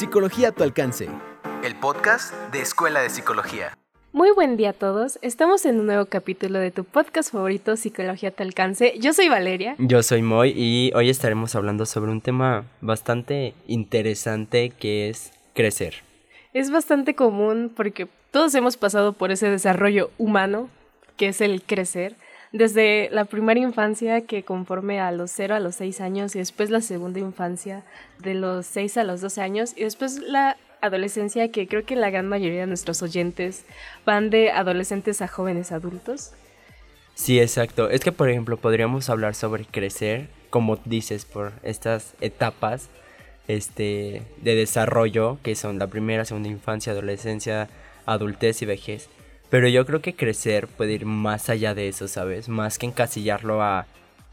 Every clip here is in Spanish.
Psicología a tu alcance. El podcast de Escuela de Psicología. Muy buen día a todos. Estamos en un nuevo capítulo de tu podcast favorito, Psicología a tu alcance. Yo soy Valeria. Yo soy Moy y hoy estaremos hablando sobre un tema bastante interesante que es crecer. Es bastante común porque todos hemos pasado por ese desarrollo humano que es el crecer desde la primera infancia que conforme a los 0 a los 6 años y después la segunda infancia de los 6 a los 12 años y después la adolescencia que creo que la gran mayoría de nuestros oyentes van de adolescentes a jóvenes adultos. Sí, exacto. Es que, por ejemplo, podríamos hablar sobre crecer, como dices, por estas etapas este, de desarrollo, que son la primera, segunda infancia, adolescencia, adultez y vejez. Pero yo creo que crecer puede ir más allá de eso, ¿sabes? Más que encasillarlo a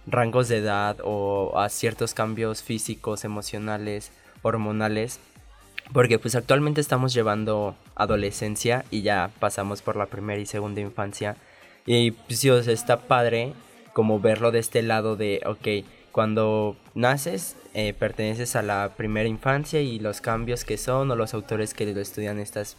rangos de edad o a ciertos cambios físicos, emocionales, hormonales. Porque pues actualmente estamos llevando adolescencia y ya pasamos por la primera y segunda infancia. Y pues sí, está padre como verlo de este lado de, ok, cuando naces eh, perteneces a la primera infancia y los cambios que son o los autores que lo estudian estas,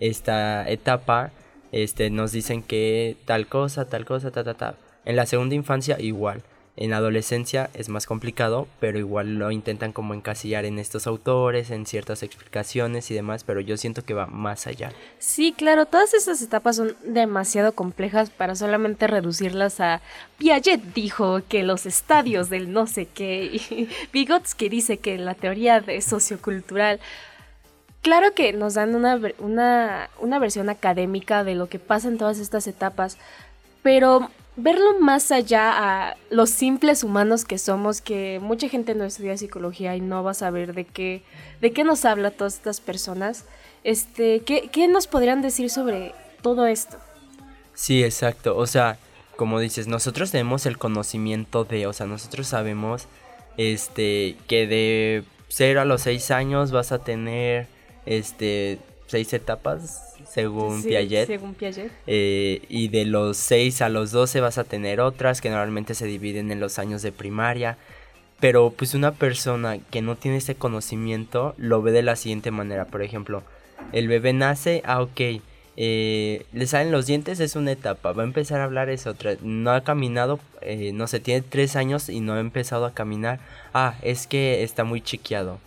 esta etapa este, nos dicen que tal cosa, tal cosa, ta, ta, ta. En la segunda infancia igual. En adolescencia es más complicado, pero igual lo intentan como encasillar en estos autores, en ciertas explicaciones y demás, pero yo siento que va más allá. Sí, claro, todas esas etapas son demasiado complejas para solamente reducirlas a Piaget dijo que los estadios del no sé qué, y Vygotsky dice que la teoría de sociocultural Claro que nos dan una, una, versión académica de lo que pasa en todas estas etapas, pero verlo más allá a los simples humanos que somos, que mucha gente no estudia psicología y no va a saber de qué, de qué nos habla todas estas personas, este, ¿qué, ¿qué nos podrían decir sobre todo esto? Sí, exacto. O sea, como dices, nosotros tenemos el conocimiento de, o sea, nosotros sabemos este, que de 0 a los 6 años vas a tener este, seis etapas, según Piaget. Según Piaget. Eh, y de los 6 a los 12 vas a tener otras que normalmente se dividen en los años de primaria. Pero pues una persona que no tiene ese conocimiento lo ve de la siguiente manera. Por ejemplo, el bebé nace, ah, ok. Eh, le salen los dientes, es una etapa. Va a empezar a hablar, es otra. No ha caminado, eh, no sé, tiene tres años y no ha empezado a caminar. Ah, es que está muy chiqueado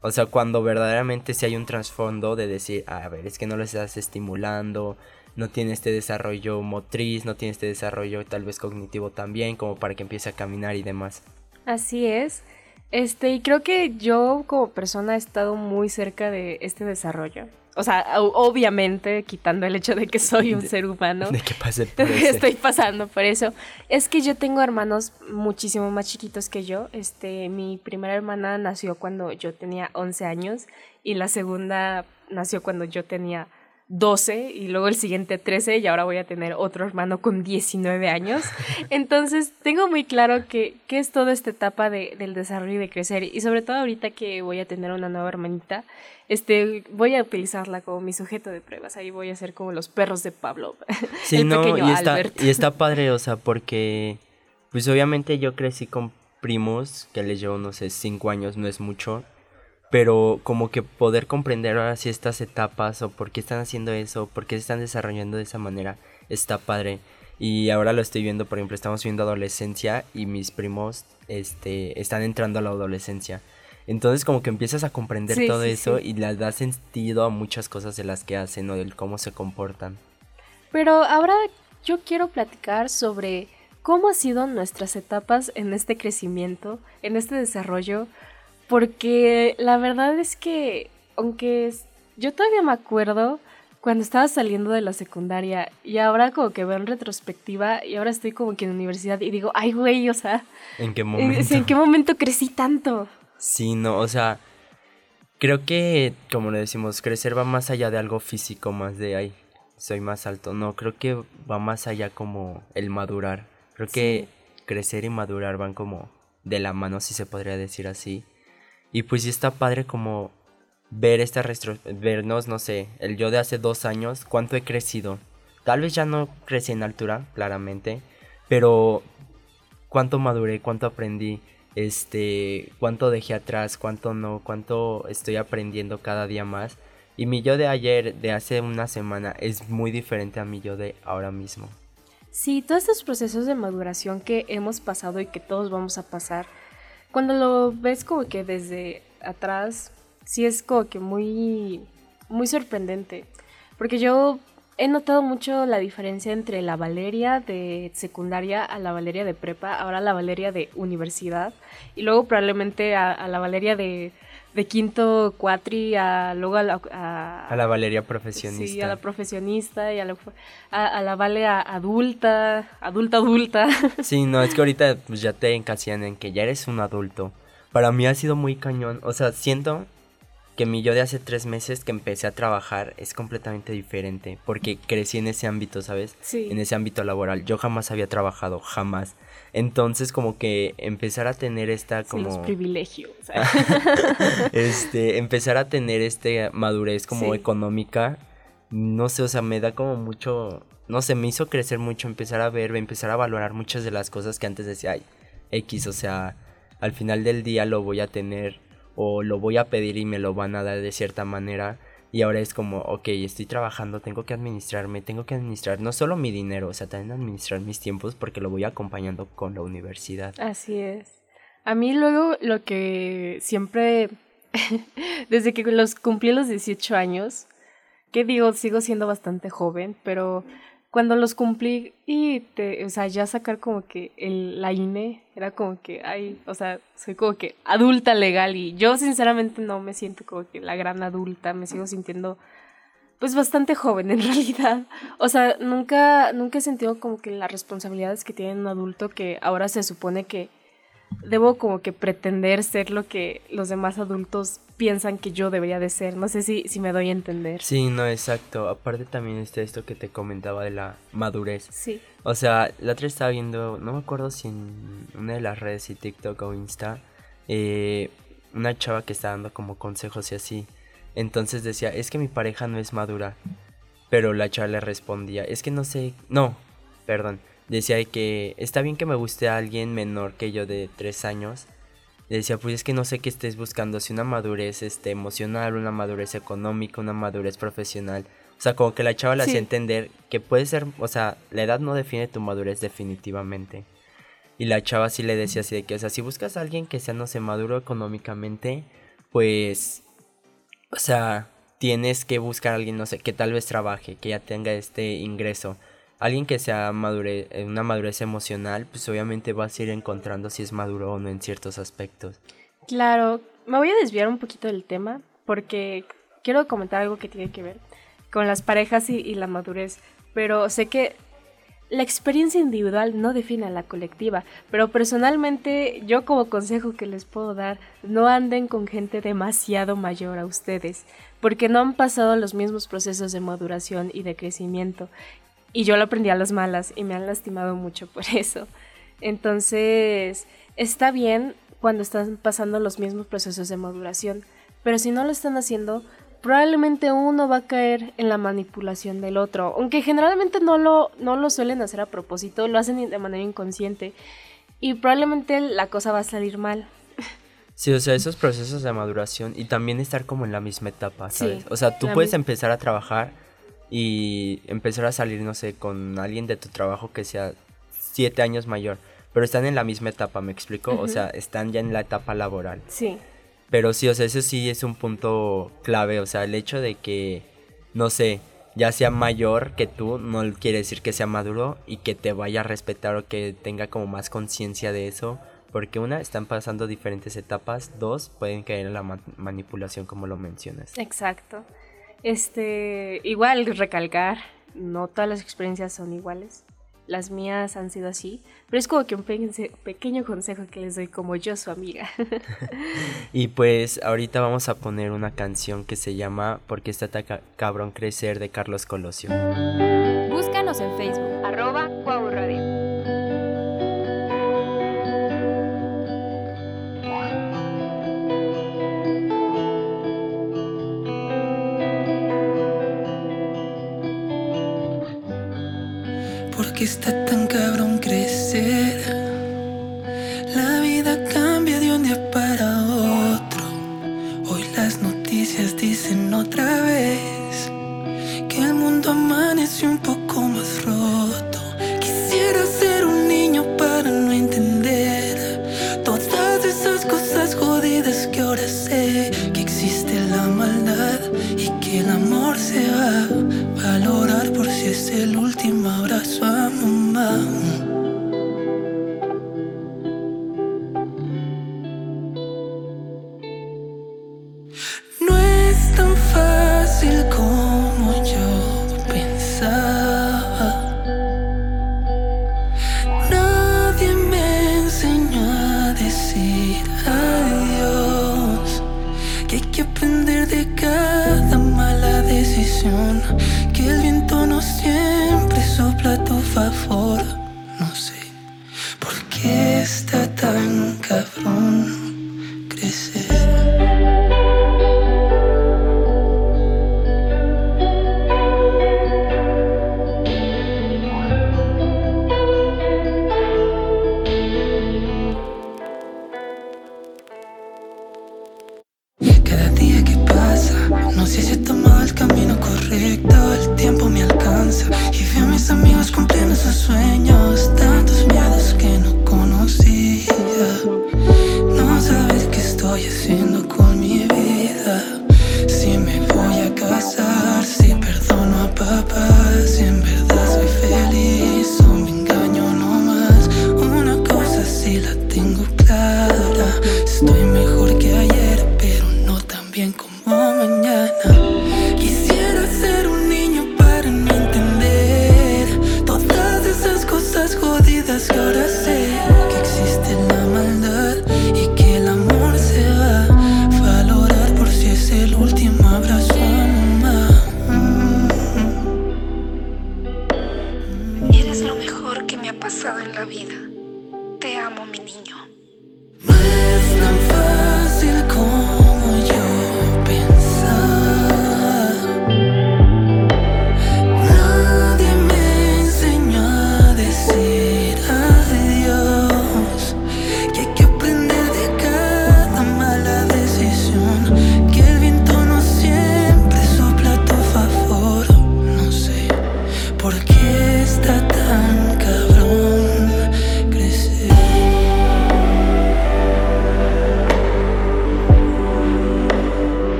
o sea, cuando verdaderamente si hay un trasfondo de decir, a ver, es que no lo estás estimulando, no tiene este desarrollo motriz, no tiene este desarrollo tal vez cognitivo también, como para que empiece a caminar y demás. Así es. Este, y creo que yo como persona he estado muy cerca de este desarrollo. O sea, obviamente, quitando el hecho de que soy un ser humano. De que pase por Estoy pasando por eso. Es que yo tengo hermanos muchísimo más chiquitos que yo. Este, mi primera hermana nació cuando yo tenía 11 años y la segunda nació cuando yo tenía 12 y luego el siguiente 13 y ahora voy a tener otro hermano con 19 años. Entonces tengo muy claro que, que es toda esta etapa de, del desarrollo y de crecer y sobre todo ahorita que voy a tener una nueva hermanita, este, voy a utilizarla como mi sujeto de pruebas, ahí voy a ser como los perros de Pablo. Sí, no, y está, y está padre, o sea, porque pues obviamente yo crecí con primos que les llevo, no sé, 5 años, no es mucho pero como que poder comprender ahora sí estas etapas o por qué están haciendo eso, por qué se están desarrollando de esa manera, está padre. Y ahora lo estoy viendo, por ejemplo, estamos viendo adolescencia y mis primos este, están entrando a la adolescencia. Entonces como que empiezas a comprender todo eso y le das sentido a muchas cosas de las que hacen o del cómo se comportan. Pero ahora yo quiero platicar sobre cómo han sido nuestras etapas en este crecimiento, en este desarrollo, porque la verdad es que, aunque yo todavía me acuerdo cuando estaba saliendo de la secundaria y ahora como que veo en retrospectiva y ahora estoy como que en universidad y digo, ay güey, o sea, ¿en qué momento? ¿En qué momento crecí tanto? Sí, no, o sea, creo que, como le decimos, crecer va más allá de algo físico, más de, ay, soy más alto. No, creo que va más allá como el madurar. Creo que crecer y madurar van como de la mano, si se podría decir así. Y pues sí está padre como ver esta vernos, no sé, el yo de hace dos años, cuánto he crecido. Tal vez ya no crecí en altura, claramente, pero cuánto maduré, cuánto aprendí, este, cuánto dejé atrás, cuánto no, cuánto estoy aprendiendo cada día más. Y mi yo de ayer, de hace una semana, es muy diferente a mi yo de ahora mismo. Sí, todos estos procesos de maduración que hemos pasado y que todos vamos a pasar, cuando lo ves como que desde atrás, sí es como que muy, muy sorprendente. Porque yo he notado mucho la diferencia entre la Valeria de secundaria a la Valeria de prepa, ahora la Valeria de universidad, y luego probablemente a, la Valeria de, quinto cuatri, a, luego a la, a, la Valeria profesionista. Sí, a la profesionista y a la, a, la Valeria adulta, adulta, adulta. Sí, no, es que ahorita pues, ya te encasillan en que ya eres un adulto. Para mí ha sido muy cañón, o sea, siento que mi yo de hace tres meses que empecé a trabajar es completamente diferente, porque crecí en ese ámbito, ¿sabes? Sí. En ese ámbito laboral. Yo jamás había trabajado, jamás. Entonces, como que empezar a tener esta como... Sí, los privilegios. este, empezar a tener este madurez como económica, no sé, o sea, me da como mucho... No sé, me hizo crecer mucho, empezar a ver, empezar a valorar muchas de las cosas que antes decía, ay, X, o sea, al final del día lo voy a tener o lo voy a pedir y me lo van a dar de cierta manera. Y ahora es como, ok, estoy trabajando, tengo que administrarme, tengo que administrar no solo mi dinero, o sea, también administrar mis tiempos porque lo voy acompañando con la universidad. Así es. A mí luego lo que siempre, desde que los cumplí los 18 años, que digo, sigo siendo bastante joven, pero cuando los cumplí y te, o sea, ya sacar como que el, la INE era como que, ay, o sea, soy como que adulta legal y yo sinceramente no me siento como que la gran adulta, me sigo sintiendo pues bastante joven en realidad. O sea, nunca, nunca he sentido como que las responsabilidades que tiene un adulto que ahora se supone que debo como que pretender ser lo que los demás adultos piensan que yo debería de ser. No sé si, si me doy a entender. Sí, no, exacto. Aparte también está esto que te comentaba de la madurez. Sí. O sea, la otra estaba viendo, no me acuerdo si en una de las redes, si TikTok o Insta, eh, una chava que está dando como consejos y así. Entonces decía, es que mi pareja no es madura. Pero la chava le respondía, es que no sé, no, perdón decía que está bien que me guste a alguien menor que yo de tres años. decía, pues es que no sé qué estés buscando, si una madurez este, emocional, una madurez económica, una madurez profesional. O sea, como que la chava le hacía entender que puede ser, o sea, la edad no define tu madurez definitivamente. Y la chava sí le decía así de que, o sea, si buscas a alguien que sea, no sé, maduro económicamente, pues, o sea, tienes que buscar a alguien, no sé, que tal vez trabaje, que ya tenga este ingreso alguien que sea madure, eh, una madurez emocional, pues obviamente vas a ir encontrando si es maduro o no en ciertos aspectos. Claro, me voy a desviar un poquito del tema porque quiero comentar algo que tiene que ver con las parejas y, la madurez, pero sé que la experiencia individual no define a la colectiva, pero personalmente yo como consejo que les puedo dar, no anden con gente demasiado mayor a ustedes, porque no han pasado los mismos procesos de maduración y de crecimiento y yo lo aprendí a las malas y me han lastimado mucho por eso. Entonces, está bien cuando están pasando los mismos procesos de maduración, pero si no lo están haciendo, probablemente uno va a caer en la manipulación del otro, aunque generalmente no lo, no lo suelen hacer a propósito, lo hacen de manera inconsciente y probablemente la cosa va a salir mal. Sí, o sea, esos procesos de maduración y también estar como en la misma etapa, ¿sabes? o sea, tú puedes empezar a trabajar y empezar a salir, no sé, con alguien de tu trabajo que sea siete años mayor, pero están en la misma etapa, ¿me explico? O sea, están ya en la etapa laboral. Sí. Pero sí, o sea, eso sí es un punto clave, o sea, el hecho de que, no sé, ya sea mayor que tú, no quiere decir que sea maduro y que te vaya a respetar o que tenga como más conciencia de eso. Porque una, están pasando diferentes etapas. Dos, pueden caer en la manipulación como lo mencionas. Exacto. Este, igual recalcar, no todas las experiencias son iguales. Las mías han sido así, pero es como que un pequeño consejo que les doy como yo, su amiga. y pues ahorita vamos a poner una canción que se llama Porque está cabrón crecer de Carlos Colosio. Búscanos en Facebook, arroba que está tan qué está tan cabrón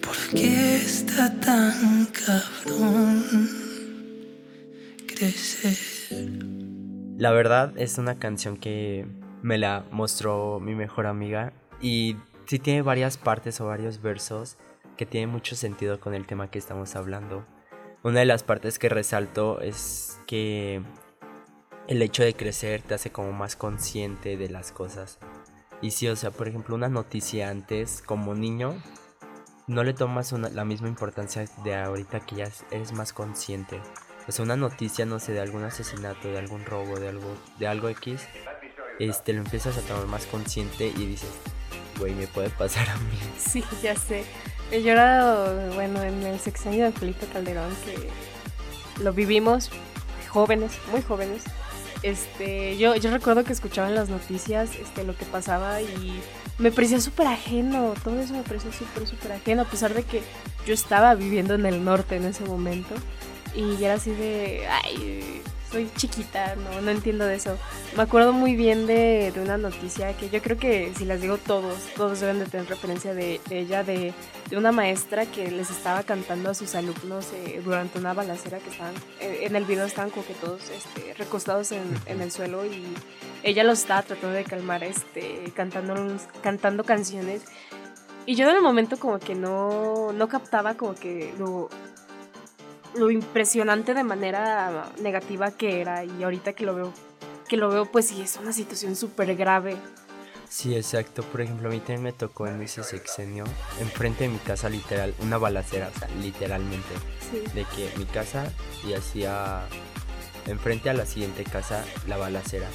por qué está tan cabrón crecer. La verdad es una canción que me la mostró mi mejor amiga y sí tiene varias partes o varios versos que tienen mucho sentido con el tema que estamos hablando. Una de las partes que resalto es que el hecho de crecer te hace como más consciente de las cosas. Y sí, o sea, por ejemplo, una noticia antes como niño no le tomas la misma importancia de ahorita que ya es- eres más consciente. O sea, una noticia, no sé, de algún asesinato, de algún robo, de algo, de algo X, este, lo empiezas a tomar más consciente y dices, güey, me puede pasar a mí. Sí, ya sé. He llorado, bueno, en el sexenio de Felipe Calderón, que lo vivimos jóvenes, muy jóvenes. Este, yo, yo recuerdo que escuchaba en las noticias este, lo que pasaba y me parecía súper ajeno, todo eso me parecía súper, súper ajeno, a pesar de que yo estaba viviendo en el norte en ese momento y era así de, ay, soy chiquita, no, no entiendo de eso. Me acuerdo muy bien de, de una noticia que yo creo que si las digo todos, todos deben de tener referencia de, ella, de, de una maestra que les estaba cantando a sus alumnos eh, durante una balacera que estaban, eh, en el video estaban como que todos este, recostados en, en el suelo y ella los estaba tratando de calmar este, cantando, cantando canciones. Y yo en el momento como que no, no captaba como que lo, lo impresionante de manera negativa que era y ahorita que lo veo que lo veo pues sí es una situación súper grave Sí, exacto. Por ejemplo, a mí también me tocó en ese sexenio, enfrente de mi casa, literal, una balacera, o sea, literalmente. sí De que mi casa y hacía enfrente a la siguiente casa la balacera.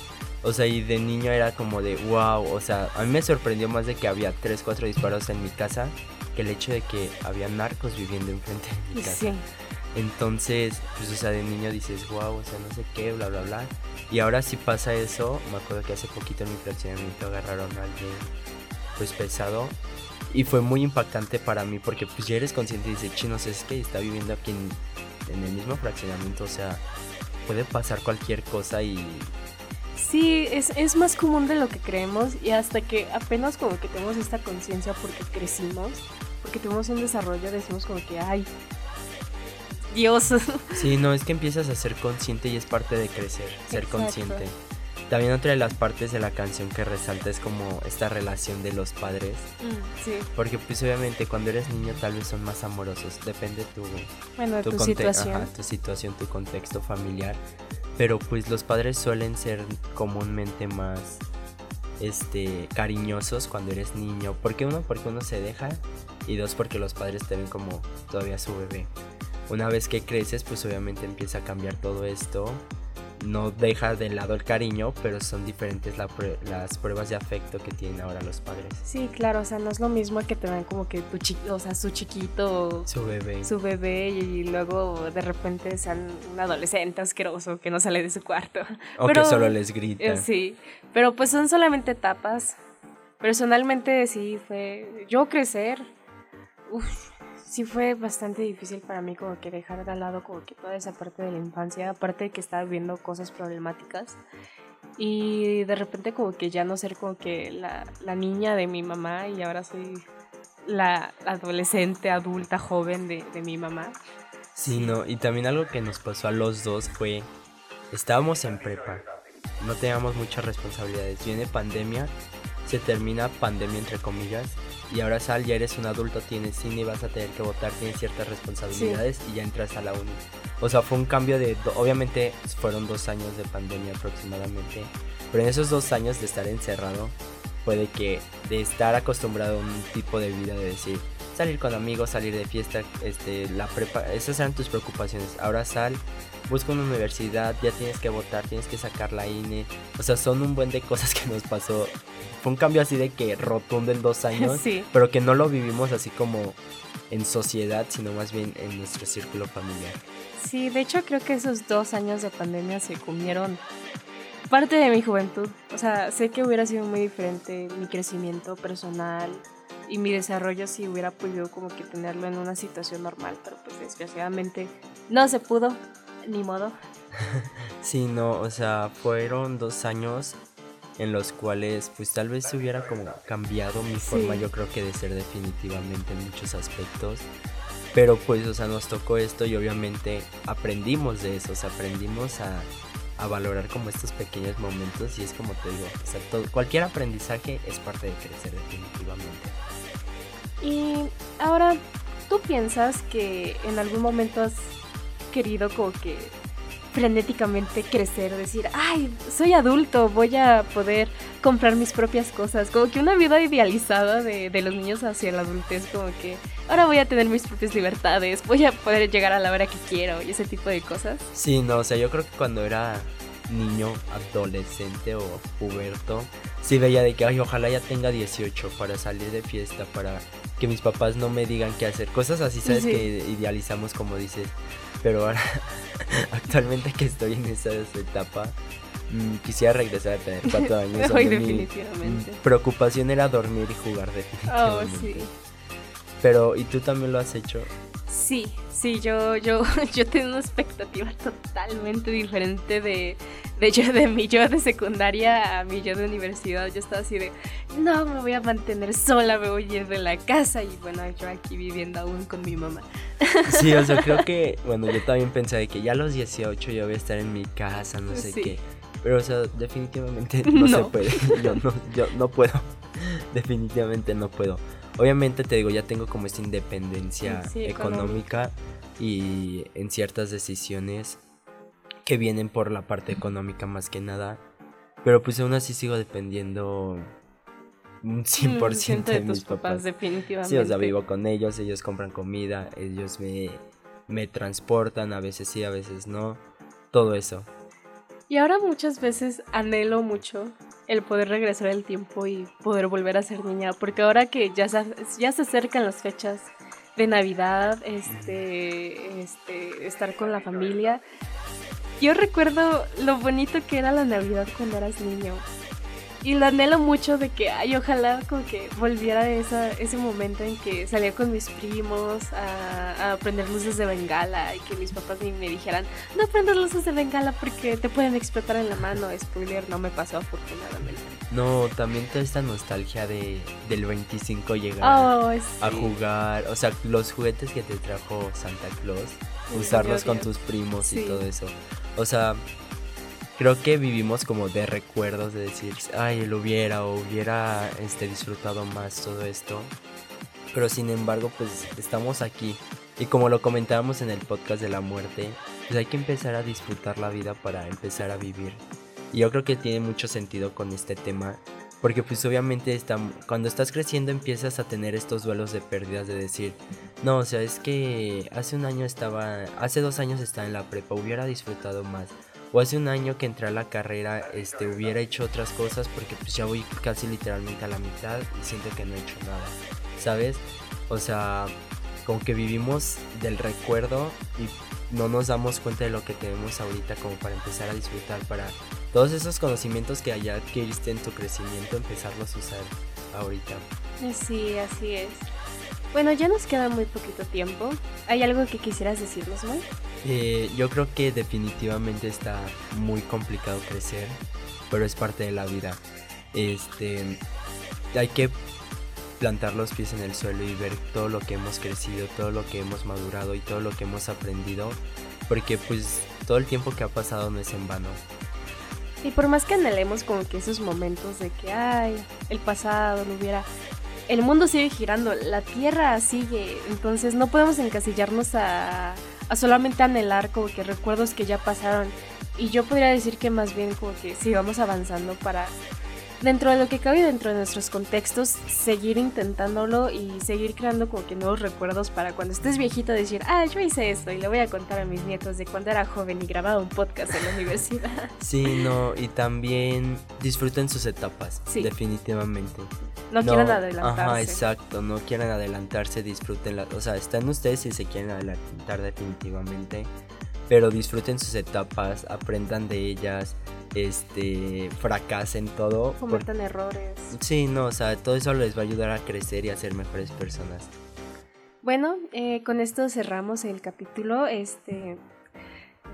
O sea, y de niño era como de wow. O sea, a mí me sorprendió más de que había 3, 4 disparos en mi casa que el hecho de que había narcos viviendo enfrente de mi casa. Sí. Entonces, pues, o sea, de niño dices, wow, o sea, no sé qué, bla, bla, bla. Y ahora si pasa eso, me acuerdo que hace poquito en mi fraccionamiento agarraron a alguien, pues, pesado. Y fue muy impactante para mí porque, pues, ya eres consciente y dices, chinos, es que está viviendo aquí en, el mismo fraccionamiento, o sea, puede pasar cualquier cosa y... Sí, es, es más común de lo que creemos y hasta que apenas como que tenemos esta conciencia porque crecimos, porque tuvimos un desarrollo, decimos como que, ay, Dios. Sí, no, es que empiezas a ser consciente y es parte de crecer, ser Exacto. consciente. También otra de las partes de la canción que resalta es como esta relación de los padres. Mm, sí, Porque pues obviamente cuando eres niño tal vez son más amorosos, depende tu, bueno, tu, conte- situación. ajá, tu situación, tu contexto familiar. Pero pues los padres suelen ser comúnmente más este cariñosos cuando eres niño. Porque uno, porque uno se deja y dos, porque los padres te ven como todavía su bebé. Una vez que creces, pues obviamente empieza a cambiar todo esto. No deja de lado el cariño, pero son diferentes la prue- las pruebas de afecto que tienen ahora los padres. Sí, claro, o sea, no es lo mismo que te ven como que tu chi o sea, su chiquito, Su bebé. su bebé y luego de repente sean un adolescente asqueroso que no sale de su cuarto. o pero- que solo les grita. Eh, sí, pero pues son solamente etapas. Personalmente sí fue, yo crecer, uf, sí fue bastante difícil para mí como que dejar de lado como que toda esa parte de la infancia, aparte de que estaba viviendo cosas problemáticas y de repente como que ya no ser como que la, la niña de mi mamá y ahora soy la adolescente, adulta, joven de, de mi mamá. Sí, no, y también algo que nos pasó a los dos fue, estábamos en prepa, no teníamos muchas responsabilidades, viene pandemia, se termina pandemia entre comillas, y ahora sal, ya eres un adulto, tienes cine, vas a tener que votar, tienes ciertas responsabilidades y ya entras a la uni. O sea, fue un cambio de, obviamente fueron dos años de pandemia aproximadamente, pero en esos dos años de estar encerrado, puede que de estar acostumbrado a un tipo de vida de decir, salir con amigos, salir de fiesta, este, la prepa, esas eran tus preocupaciones. Ahora sal, busca una universidad, ya tienes que votar, tienes que sacar la INE. O sea, son un buen de cosas que nos pasó. Fue un cambio así de que rotundo en dos años, Sí. pero que no lo vivimos así como en sociedad, sino más bien en nuestro círculo familiar. Sí, de hecho creo que esos dos años de pandemia se comieron parte de mi juventud. O sea, sé que hubiera sido muy diferente mi crecimiento personal y mi desarrollo si hubiera podido como que tenerlo en una situación normal, pero pues desgraciadamente no se pudo, ni modo. Sí, no, o sea, fueron dos años en los cuales pues tal vez se hubiera como cambiado mi forma yo creo que de ser definitivamente en muchos aspectos. Pero pues, o sea, nos tocó esto y obviamente aprendimos de eso, o sea, aprendimos a, a valorar como estos pequeños momentos y es como te digo, o sea, todo- cualquier aprendizaje es parte de crecer definitivamente. Y ahora, ¿tú piensas que en algún momento has querido como que frenéticamente crecer, decir, ay, soy adulto, voy a poder comprar mis propias cosas, como que una vida idealizada de, de los niños hacia la adultez, como que ahora voy a tener mis propias libertades, voy a poder llegar a la hora que quiero y ese tipo de cosas. Sí, no, o sea, yo creo que cuando era niño, adolescente o puberto, sí veía de que, ay, ojalá ya tenga 18 para salir de fiesta, para que mis papás no me digan qué hacer. Cosas así, ¿sabes? Sí. Que idealizamos, como dices. Pero ahora, actualmente que estoy en esa etapa, mm, quisiera regresar a tener cuatro años. Ay, donde mi, definitivamente. mm, preocupación era dormir y jugar Oh, definitivamente. sí. Pero, ¿y tú también lo has hecho? Sí, sí, yo, yo, yo tengo una expectativa totalmente diferente de, de, yo, de mi yo de secundaria a mi yo de universidad. Yo estaba así de, no, me voy a mantener sola, me voy a ir de la casa. Y bueno, yo aquí viviendo aún con mi mamá. Sí, o sea, creo que, bueno, yo también pensé de que ya a los 18 yo voy a estar en mi casa, no sé Sí. qué. Pero, o sea, definitivamente no, se No. puede. Yo no, yo no puedo. Definitivamente no puedo. Obviamente te digo, ya tengo como esta independencia Sí, económica y en ciertas decisiones que vienen por la parte económica más que nada. Pero pues aún así sigo dependiendo un 100% de, de mis tus papás, papás. definitivamente. Sí, o sea, vivo con ellos, ellos compran comida, ellos me, me transportan, a veces sí, a veces no, todo eso. Y ahora muchas veces anhelo mucho el poder regresar el tiempo y poder volver a ser niña, porque ahora que ya se, ya se acercan las fechas de Navidad, este, este, estar con la familia, yo recuerdo lo bonito que era la Navidad cuando eras niño. Y lo anhelo mucho de que, ay, ojalá como que volviera esa, ese momento en que salía con mis primos a, a prender luces de bengala y que mis papás me, me dijeran, no prendas luces de bengala porque te pueden explotar en la mano. Spoiler, no me pasó afortunadamente. No, también toda esta nostalgia de, del 25 llegar Oh, sí. a jugar, o sea, los juguetes que te trajo Santa Claus, Sí, usarlos con tus primos y todo eso. O sea, creo que vivimos como de recuerdos de decir, ay, lo hubiera o hubiera este, disfrutado más todo esto. Pero sin embargo, pues estamos aquí. Y como lo comentábamos en el podcast de la muerte, pues hay que empezar a disfrutar la vida para empezar a vivir. Y yo creo que tiene mucho sentido con este tema. Porque pues obviamente cuando estás creciendo empiezas a tener estos duelos de pérdidas de decir, no, o sea, es que hace un año estaba, hace dos años estaba en la prepa, hubiera disfrutado más. O hace un año que entré a la carrera, este, hubiera hecho otras cosas porque pues ya voy casi literalmente a la mitad y siento que no he hecho nada, ¿sabes? O sea, como que vivimos del recuerdo y no nos damos cuenta de lo que tenemos ahorita como para empezar a disfrutar, para todos esos conocimientos que allá adquiriste en tu crecimiento, empezarlos a usar ahorita. Sí, así es. Bueno, ya nos queda muy poquito tiempo. ¿Hay algo que quisieras decirnos, Mike? Eh, yo creo que definitivamente está muy complicado crecer, pero es parte de la vida. Este, hay que plantar los pies en el suelo y ver todo lo que hemos crecido, todo lo que hemos madurado y todo lo que hemos aprendido, porque pues todo el tiempo que ha pasado no es en vano. Y por más que anhelemos como que esos momentos de que, ay, el pasado no hubiera... El mundo sigue girando, la Tierra sigue, entonces no podemos encasillarnos a, a solamente anhelar como que recuerdos que ya pasaron. Y yo podría decir que más bien como que sigamos avanzando para, dentro de lo que cabe dentro de nuestros contextos, seguir intentándolo y seguir creando como que nuevos recuerdos para cuando estés viejito decir, ah, yo hice esto y le voy a contar a mis nietos de cuando era joven y grababa un podcast en la universidad. Sí, no, y también disfruten sus etapas, Sí. definitivamente. No, quieran adelantarse. Ajá, exacto, no quieran adelantarse, disfrútenla. O sea, están ustedes si se quieren adelantar definitivamente, pero disfruten sus etapas, aprendan de ellas, este, fracasen todo. por- cometan errores. Sí, no, o sea, todo eso les va a ayudar a crecer y a ser mejores personas. Bueno, eh, con esto cerramos el capítulo. Este.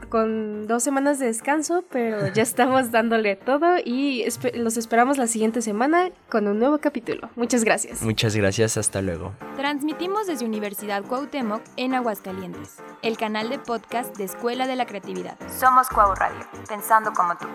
Con dos semanas de descanso, pero ya estamos dándole todo y los esperamos la siguiente semana con un nuevo capítulo. Muchas gracias. Muchas gracias, hasta luego. Transmitimos desde Universidad Cuauhtémoc en Aguascalientes, el canal de podcast de Escuela de la Creatividad. Somos Cuau Radio, pensando como tú.